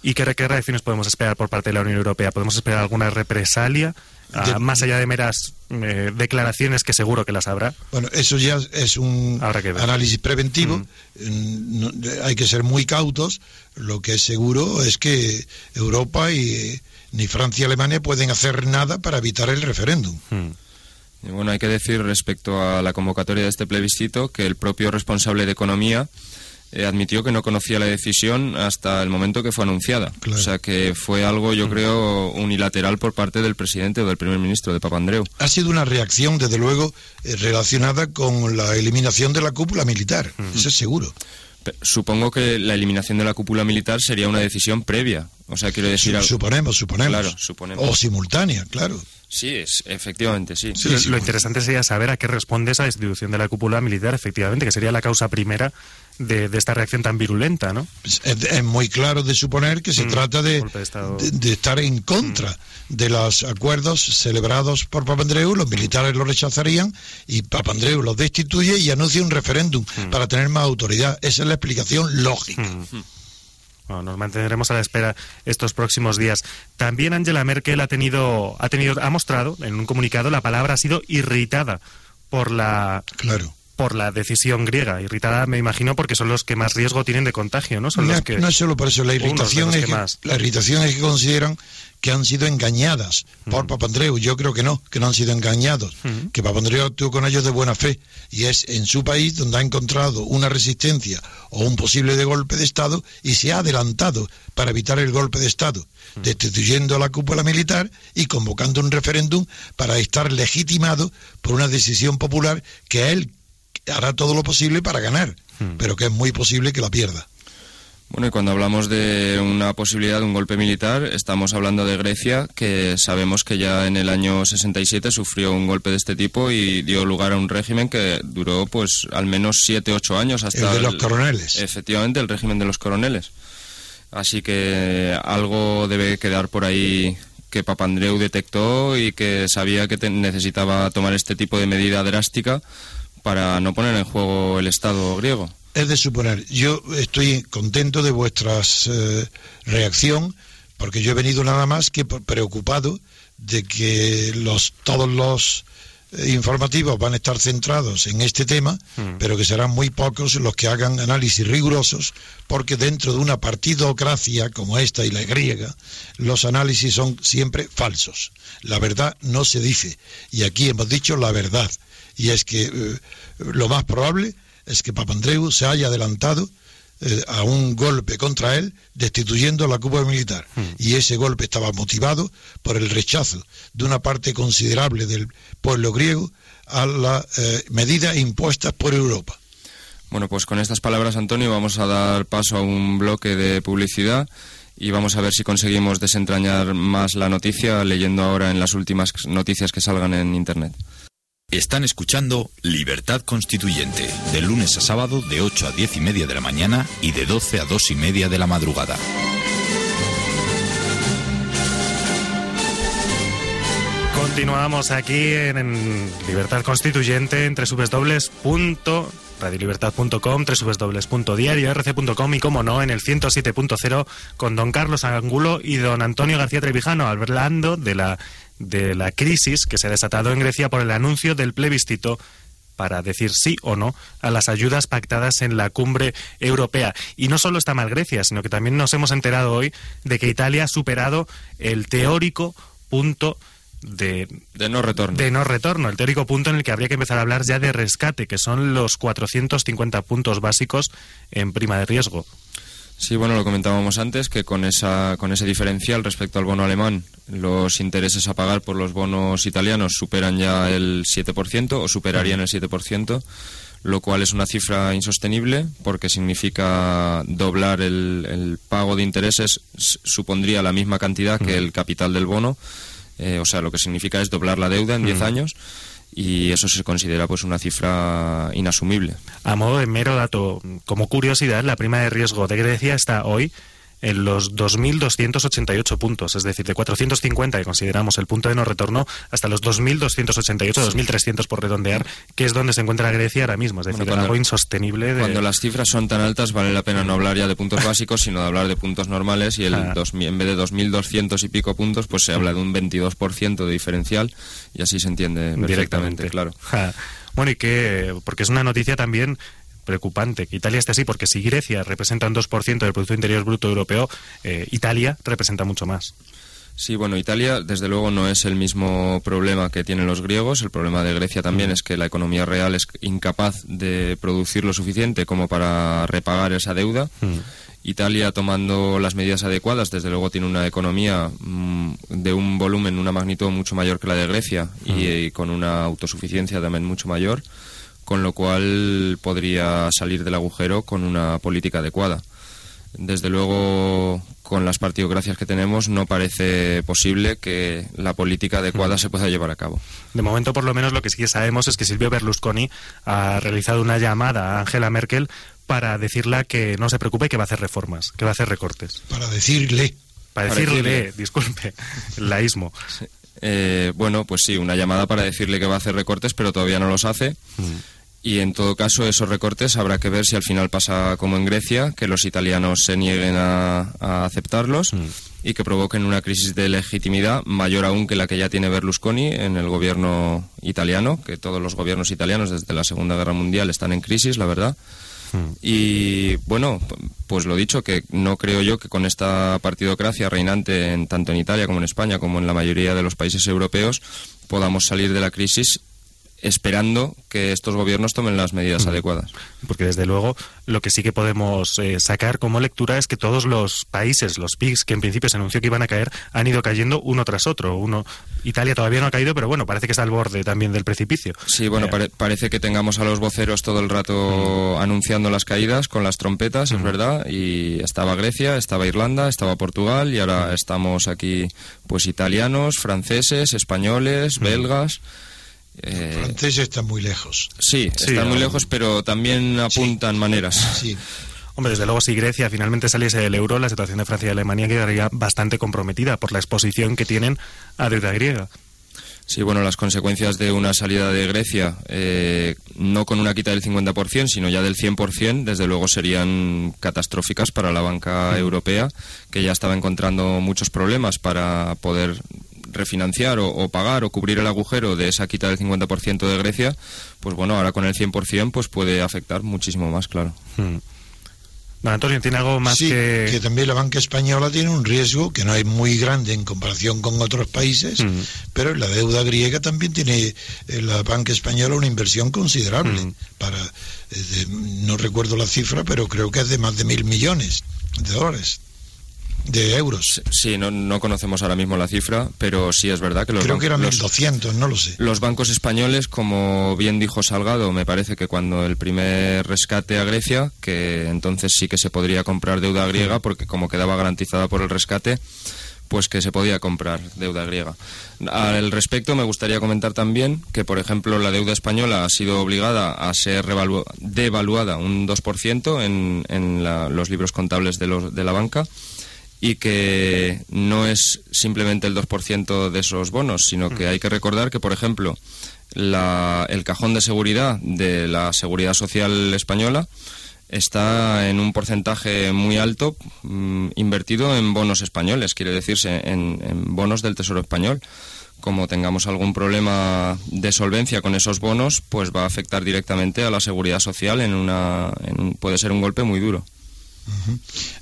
¿Y qué, qué reacciones podemos esperar por parte de la Unión Europea? ¿Podemos esperar alguna represalia? Ah, De- más allá de meras eh, declaraciones que seguro que las habrá. Bueno, eso ya es un Habrá que ver. análisis preventivo. Mm. Mm, no- hay que ser muy cautos. Lo que es seguro es que Europa y eh, ni Francia ni Alemania pueden hacer nada para evitar el referéndum. Mm. Y bueno, hay que decir respecto a la convocatoria de este plebiscito que el propio responsable de Economía eh, admitió que no conocía la decisión hasta el momento que fue anunciada. Claro. O sea que fue algo, yo creo, unilateral por parte del presidente o del primer ministro de Papandreou. Ha sido una reacción, desde luego, eh, relacionada con la eliminación de la cúpula militar. Eso es seguro. Supongo que la eliminación de la cúpula militar sería una decisión previa. O sea, quiero decir... Suponemos, suponemos. Claro, suponemos. O simultánea, claro. Sí, es, efectivamente, sí. Sí, lo, lo interesante sería saber a qué responde esa destitución de la cúpula militar, efectivamente, que sería la causa primera de, de esta reacción tan virulenta, ¿no? Pues Es, es muy claro de suponer que se Mm, trata de, de Estado. de- de estar en contra de los acuerdos celebrados por Papandreou, los militares los rechazarían y Papandreou los destituye y anuncia un referéndum para tener más autoridad. Esa es la explicación lógica. Mm. Bueno, nos mantendremos a la espera estos próximos días. También Angela Merkel ha tenido, ha tenido, ha mostrado en un comunicado la palabra ha sido irritada por la Claro. Por la decisión griega. Irritada, me imagino, porque son los que más riesgo tienen de contagio, ¿no? Son No, los que no es solo por eso, la irritación, es que que, más. la irritación es que consideran que han sido engañadas Mm. por Papandreou. Yo creo que no, que no han sido engañados, que Papandreou actuó con ellos de buena fe y es en su país donde ha encontrado una resistencia o un posible de golpe de Estado y se ha adelantado para evitar el golpe de Estado, Mm. destituyendo a la cúpula militar y convocando un referéndum para estar legitimado por una decisión popular que él hará todo lo posible para ganar, Mm. pero que es muy posible que la pierda. Bueno, y cuando hablamos de una posibilidad de un golpe militar, estamos hablando de Grecia, que sabemos que ya en el año 67 sufrió un golpe de este tipo y dio lugar a un régimen que duró pues al menos 7, 8 años hasta... El de los coroneles. Efectivamente, el régimen de los coroneles. Así que algo debe quedar por ahí que Papandreou detectó y que sabía que te- necesitaba tomar este tipo de medida drástica para no poner en juego el Estado griego. Es de suponer, yo estoy contento de vuestra reacción, porque yo he venido nada más que preocupado de que los todos los eh, informativos van a estar centrados en este tema, pero que serán muy pocos los que hagan análisis rigurosos, porque dentro de una partidocracia como esta y la griega, los análisis son siempre falsos. La verdad no se dice, y aquí hemos dicho la verdad, y es que eh, lo más probable es que Papandreou se haya adelantado eh, a un golpe contra él, destituyendo la cúpula militar. Y ese golpe estaba motivado por el rechazo de una parte considerable del pueblo griego a las eh, medidas impuestas por Europa. Bueno, pues con estas palabras, Antonio, vamos a dar paso a un bloque de publicidad y vamos a ver si conseguimos desentrañar más la noticia leyendo ahora en las últimas noticias que salgan en Internet. Están escuchando Libertad Constituyente, de lunes a sábado de 8 a 10 y media de la mañana y de 12 a 2 y media de la madrugada. Continuamos aquí en, Libertad Constituyente entre www.radiolibertad.com, www.diariorc.com y, como no, en el 107.0 con don Carlos Angulo y don Antonio García Trevijano, hablando de la, de la crisis que se ha desatado en Grecia por el anuncio del plebiscito para decir sí o no a las ayudas pactadas en la cumbre europea. Y no solo está mal Grecia, sino que también nos hemos enterado hoy de que Italia ha superado el teórico punto de, De no retorno. de no retorno, el teórico punto en el que habría que empezar a hablar ya de rescate, que son los 450 puntos básicos en prima de riesgo. Sí, bueno, lo comentábamos antes, que con, esa, con ese diferencial respecto al bono alemán, los intereses a pagar por los bonos italianos superan ya el 7% o superarían el 7%, lo cual es una cifra insostenible porque significa doblar el, el pago de intereses, supondría la misma cantidad que el capital del bono, eh, o sea, lo que significa es doblar la deuda en 10 años y eso se considera pues una cifra inasumible. A modo de mero dato, como curiosidad, la prima de riesgo de Grecia está hoy en los 2.288 puntos, es decir, de 450 que consideramos el punto de no retorno hasta los 2.288, 2.300 por redondear, que es donde se encuentra Grecia ahora mismo, es decir, algo insostenible. Cuando las cifras son tan altas vale la pena no hablar ya de puntos básicos, sino de hablar de puntos normales y el ah. en vez de 2.200 y pico puntos, pues se habla de un 22% de diferencial y así se entiende directamente, claro. Bueno, y que, porque es una noticia también preocupante que Italia esté así, porque si Grecia representa un 2% del Producto Interior Bruto Europeo, eh, Italia representa mucho más. Sí, bueno, Italia desde luego no es el mismo problema que tienen los griegos. El problema de Grecia también mm. es que la economía real es incapaz de producir lo suficiente como para repagar esa deuda. Mm. Italia, tomando las medidas adecuadas, desde luego tiene una economía mm, de un volumen, una magnitud mucho mayor que la de Grecia y, y, con una autosuficiencia también mucho mayor con lo cual podría salir del agujero con una política adecuada. Desde luego, con las partidocracias que tenemos, no parece posible que la política adecuada se pueda llevar a cabo. De momento, por lo menos, lo que sí que sabemos es que Silvio Berlusconi ha realizado una llamada a Angela Merkel para decirle que no se preocupe que va a hacer reformas, que va a hacer recortes. Para decirle. Para decirle, disculpe, el laísmo. Eh, bueno, pues sí, una llamada para decirle que va a hacer recortes, pero todavía no los hace. Mm. Y en todo caso, esos recortes habrá que ver si al final pasa como en Grecia, que los italianos se nieguen a, aceptarlos mm. y que provoquen una crisis de legitimidad mayor aún que la que ya tiene Berlusconi en el gobierno italiano, que todos los gobiernos italianos desde la Segunda Guerra Mundial están en crisis, la verdad. Mm. Y bueno, pues lo dicho, que no creo yo que con esta partidocracia reinante en, tanto en Italia como en España como en la mayoría de los países europeos podamos salir de la crisis esperando que estos gobiernos tomen las medidas adecuadas. Porque desde luego lo que sí que podemos eh, sacar como lectura es que todos los países, los PIGs que en principio se anunció que iban a caer, han ido cayendo uno tras otro. Uno, Italia todavía no ha caído, pero bueno, parece que está al borde también del precipicio. Sí, bueno, eh, parece que tengamos a los voceros todo el rato anunciando las caídas con las trompetas, es verdad. Y estaba Grecia, estaba Irlanda, estaba Portugal y ahora estamos aquí, pues italianos, franceses, españoles, belgas. Eh, francés está muy lejos. Sí, está muy lejos, pero también apuntan maneras. Sí. Hombre, desde luego, si Grecia finalmente saliese del euro, la situación de Francia y Alemania quedaría bastante comprometida por la exposición que tienen a deuda griega. Sí, bueno, las consecuencias de una salida de Grecia, eh, no con una quita del 50%, sino ya del 100%, desde luego serían catastróficas para la banca europea, que ya estaba encontrando muchos problemas para poder refinanciar o, pagar o cubrir el agujero de esa quita del 50% de Grecia, pues bueno, ahora con el 100% pues puede afectar muchísimo más, claro. Hmm. Antonio, ¿tiene algo más que...? que también la banca española tiene un riesgo que no es muy grande en comparación con otros países, hmm. pero la deuda griega también tiene eh, la banca española una inversión considerable. Hmm. para eh, No recuerdo la cifra, pero creo que es de más de mil millones de dólares de euros. Sí, no, no, conocemos ahora mismo la cifra, pero sí es verdad que los Creo que eran 1.200, no lo sé. Los bancos españoles, como bien dijo Salgado, me parece que cuando el primer rescate a Grecia, que entonces sí que se podría comprar deuda griega, porque como quedaba garantizada por el rescate, pues que se podía comprar deuda griega. Al respecto, me gustaría comentar también que, por ejemplo, la deuda española ha sido obligada a ser devaluada un 2% en, en los libros contables de, los, de la banca y que no es simplemente el 2% de esos bonos, sino que hay que recordar que, por ejemplo, el cajón de seguridad de la Seguridad Social Española está en un porcentaje muy alto mm, invertido en bonos españoles, quiere decirse, en, bonos del Tesoro Español. Como tengamos algún problema de solvencia con esos bonos, pues va a afectar directamente a la seguridad social en una, puede ser un golpe muy duro.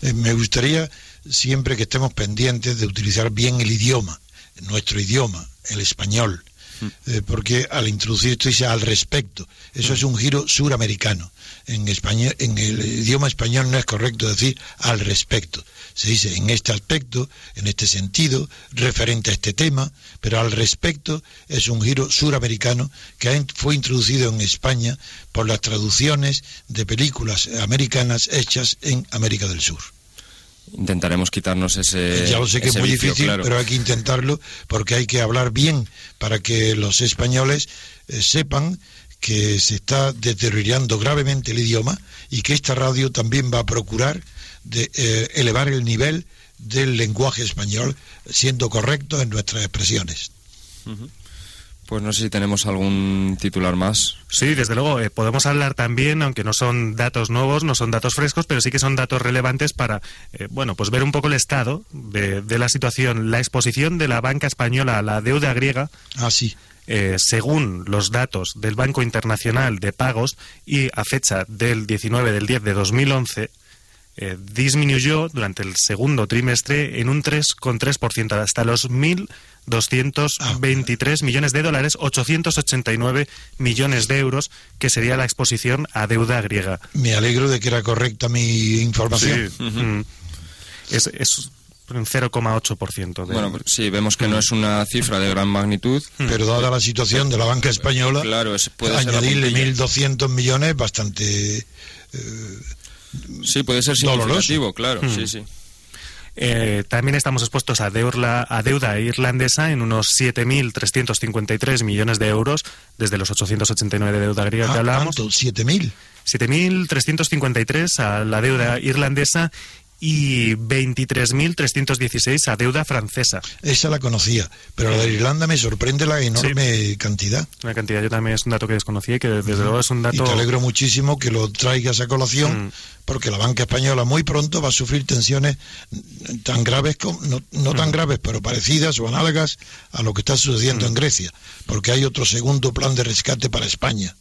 Eh, me gustaría siempre que estemos pendientes de utilizar bien el idioma, nuestro idioma, el español, mm. eh, porque al introducir esto dice al respecto, eso es un giro suramericano. En, español, en el idioma español no es correcto decir al respecto. Se dice en este aspecto, en este sentido, referente a este tema, pero al respecto es un giro suramericano que fue introducido en España por las traducciones de películas americanas hechas en América del Sur. Intentaremos quitarnos ese. Ya lo sé que es muy difícil, pero hay que intentarlo porque hay que hablar bien para que los españoles eh, sepan que se está deteriorando gravemente el idioma y que esta radio también va a procurar de eh, elevar el nivel del lenguaje español, siendo correctos en nuestras expresiones. Pues no sé si tenemos algún titular más. Sí, desde luego, eh, podemos hablar también, aunque no son datos nuevos, no son datos frescos, pero sí que son datos relevantes para, eh, bueno, pues ver un poco el estado de, de, la situación. La exposición de la banca española a la deuda griega. Ah, sí. Eh, según los datos del Banco Internacional de Pagos y a fecha del 19 del 10 de 2011, eh, disminuyó durante el segundo trimestre en un 3,3% hasta los 1.223 millones de dólares, 889 millones de euros, que sería la exposición a deuda griega. Me alegro de que era correcta mi información. Sí. Mm. es, es un 0,8%. De... Bueno, sí, vemos que no es una cifra de gran magnitud. Pero dada la situación de la banca española, claro, puede añadirle 1.200 millones bastante... Eh, sí, puede ser significativo, claro, mm. sí, sí. Eh, también estamos expuestos a deuda, a deuda irlandesa en unos 7.353 millones de euros, desde los 889 de deuda griega ah, que hablábamos. ¿Cuánto? ¿7.000? 7.353 a la deuda irlandesa y 23.316 a deuda francesa. Esa la conocía, pero la de Irlanda me sorprende la enorme sí. cantidad. La cantidad yo también es un dato que desconocía y que desde luego es un dato... Y te alegro muchísimo que lo traigas a colación, mm. porque la banca española muy pronto va a sufrir tensiones tan graves, como, no, no tan mm. graves, pero parecidas o análogas a lo que está sucediendo mm. en Grecia, porque hay otro segundo plan de rescate para España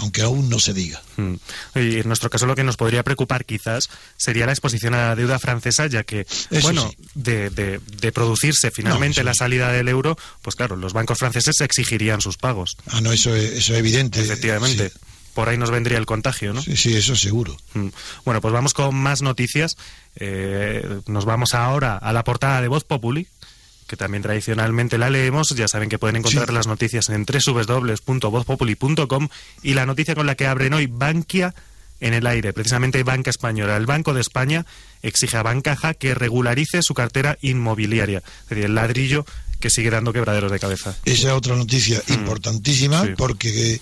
aunque aún no se diga. Mm. Y en nuestro caso lo que nos podría preocupar quizás sería la exposición a la deuda francesa, ya que, Eso bueno, sí. de, de, de, producirse finalmente No, la salida del euro, pues claro, los bancos franceses exigirían sus pagos. Ah, no, eso es, eso es evidente. Efectivamente. Sí. Por ahí nos vendría el contagio, ¿no? Sí, sí, eso seguro. Mm. Bueno, pues vamos con más noticias. Eh, nos vamos ahora a la portada de Voz Populi, que también tradicionalmente la leemos. Ya saben que pueden encontrar Sí. las noticias en www.vozpopuli.com y la noticia con la que abren hoy Bankia en el aire, precisamente Banca Española. El Banco de España exige a Bancaja que regularice su cartera inmobiliaria, es decir, el ladrillo que sigue dando quebraderos de cabeza. Esa es otra noticia Mm. importantísima Sí. porque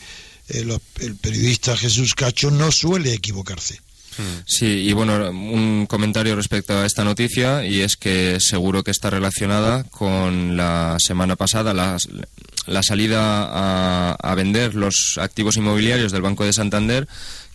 eh, el periodista Jesús Cacho no suele equivocarse. Sí, y bueno, un comentario respecto a esta noticia, y es que seguro que está relacionada con la semana pasada, la, la salida a, a vender los activos inmobiliarios del Banco de Santander,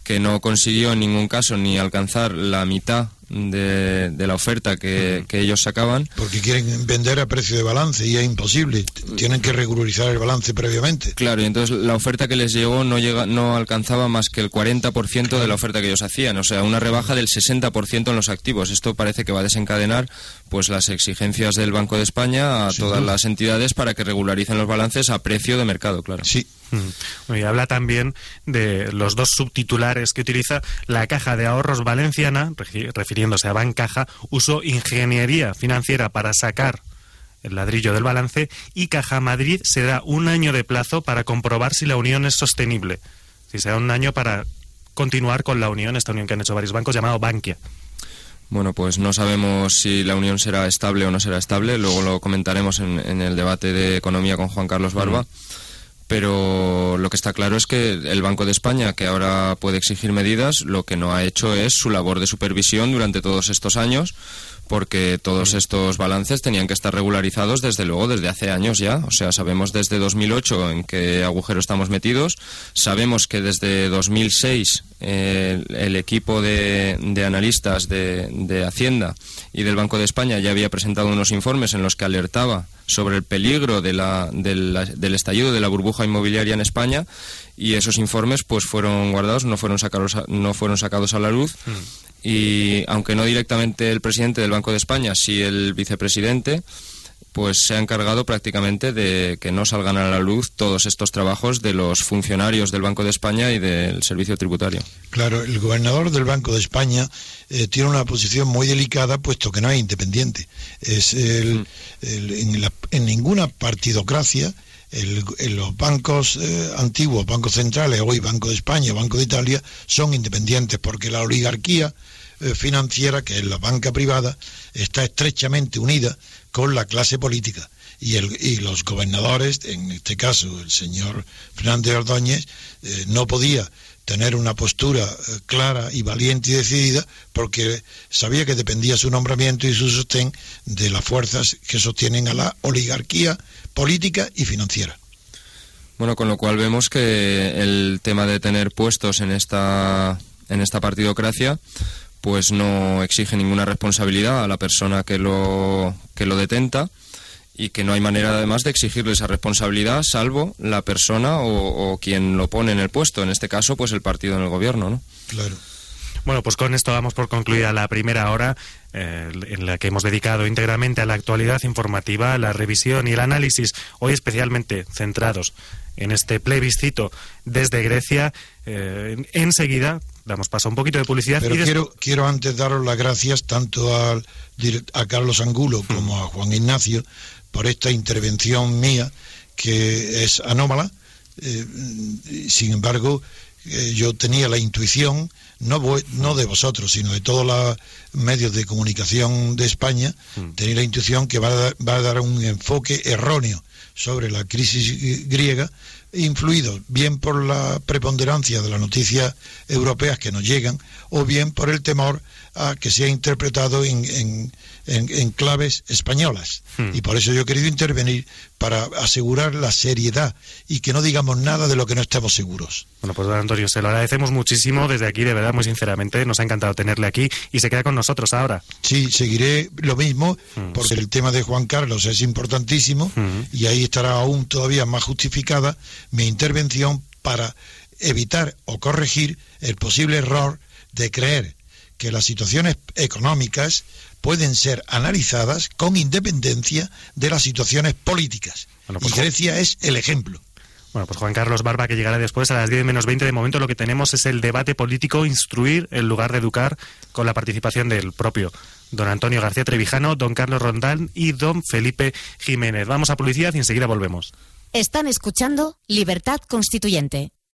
que no consiguió en ningún caso ni alcanzar la mitad de, de la oferta que, que ellos sacaban. Porque quieren vender a precio de balance y es imposible. Tienen que regularizar el balance previamente. Claro, y entonces la oferta que les llegó no llega, no alcanzaba más que el 40% de la oferta que ellos hacían, o sea, una rebaja del 60% en los activos. Esto parece que va a desencadenar pues las exigencias del Banco de España a todas las entidades para que regularicen los balances a precio de mercado, claro. Sí, Mm. Y habla también de los dos subtitulares que utiliza la Caja de Ahorros Valenciana, refiriéndose a Bancaja, usó ingeniería financiera para sacar el ladrillo del balance y Caja Madrid se da un año de plazo para comprobar si la unión es sostenible. Si se da un año para continuar con la unión, esta unión que han hecho varios bancos llamado Bankia. Bueno, pues no sabemos si la unión será estable o no será estable, luego lo comentaremos en, en el debate de economía con Juan Carlos Barba. Pero lo que está claro es que el Banco de España, que ahora puede exigir medidas, lo que no ha hecho es su labor de supervisión durante todos estos años, porque todos estos balances tenían que estar regularizados desde luego desde hace años ya. O sea, sabemos desde 2008 en qué agujero estamos metidos, sabemos que desde 2006 eh, el equipo de, de analistas de, de Hacienda y del Banco de España ya había presentado unos informes en los que alertaba sobre el peligro de la- de la- del estallido de la burbuja inmobiliaria en España y esos informes pues fueron guardados, no fueron sacados a, no fueron sacados a la luz y aunque no directamente el presidente del Banco de España, sí el vicepresidente, pues se ha encargado prácticamente de que no salgan a la luz todos estos trabajos de los funcionarios del Banco de España y del Servicio Tributario. claro, el gobernador del Banco de España eh, tiene una posición muy delicada puesto que no es independiente. Es el, el- en, la- en ninguna partidocracia el- en los bancos eh, antiguos, bancos centrales, hoy Banco de España, Banco de Italia, son independientes porque la oligarquía financiera, que es la banca privada, está estrechamente unida con la clase política. y, el, y los gobernadores, en este caso el señor Fernández Ordóñez, eh, no podía tener una postura eh, clara y valiente y decidida porque sabía que dependía su nombramiento y su sostén de las fuerzas que sostienen a la oligarquía política y financiera. Bueno, con lo cual vemos que el tema de tener puestos en esta, en esta partidocracia pues no exige ninguna responsabilidad a la persona que lo, que lo detenta y que no hay manera además de exigirle esa responsabilidad salvo la persona o, quien lo pone en el puesto, en este caso pues el partido en el gobierno, ¿no? Claro. Bueno, pues con esto damos por concluida la primera hora eh, en la que hemos dedicado íntegramente a la actualidad informativa, la revisión y el análisis, hoy especialmente centrados en este plebiscito desde Grecia. Eh, enseguida damos paso a un poquito de publicidad. Pero quiero, quiero antes daros las gracias tanto al, a Carlos Angulo como a Juan Ignacio por esta intervención mía que es anómala. Eh, sin embargo, eh, yo tenía la intuición, no, no de vosotros, sino de todos los medios de comunicación de España, mm. tenía la intuición que va a, va a dar un enfoque erróneo sobre la crisis griega, influido bien por la preponderancia de las noticias europeas que nos llegan, o bien por el temor a que sea interpretado en, en, claves españolas. Hmm. Y por eso yo he querido intervenir para asegurar la seriedad y que no digamos nada de lo que no estemos seguros. Bueno, pues don Antonio, se lo agradecemos muchísimo desde aquí, de verdad, muy sinceramente. Nos ha encantado tenerle aquí y se queda con nosotros ahora. Sí, seguiré lo mismo, hmm. porque el tema de Juan Carlos es importantísimo hmm. y ahí estará aún todavía más justificada mi intervención para evitar o corregir el posible error de creer que las situaciones económicas pueden ser analizadas con independencia de las situaciones políticas. y pues, Grecia es el ejemplo. Bueno, pues Juan Carlos Barba, que llegará después a las 10 menos 20. De momento lo que tenemos es el debate político, instruir en lugar de educar, con la participación del propio don Antonio García Trevijano, don Carlos Rondán y don Felipe Jiménez. Vamos a publicidad y enseguida volvemos. Están escuchando Libertad Constituyente.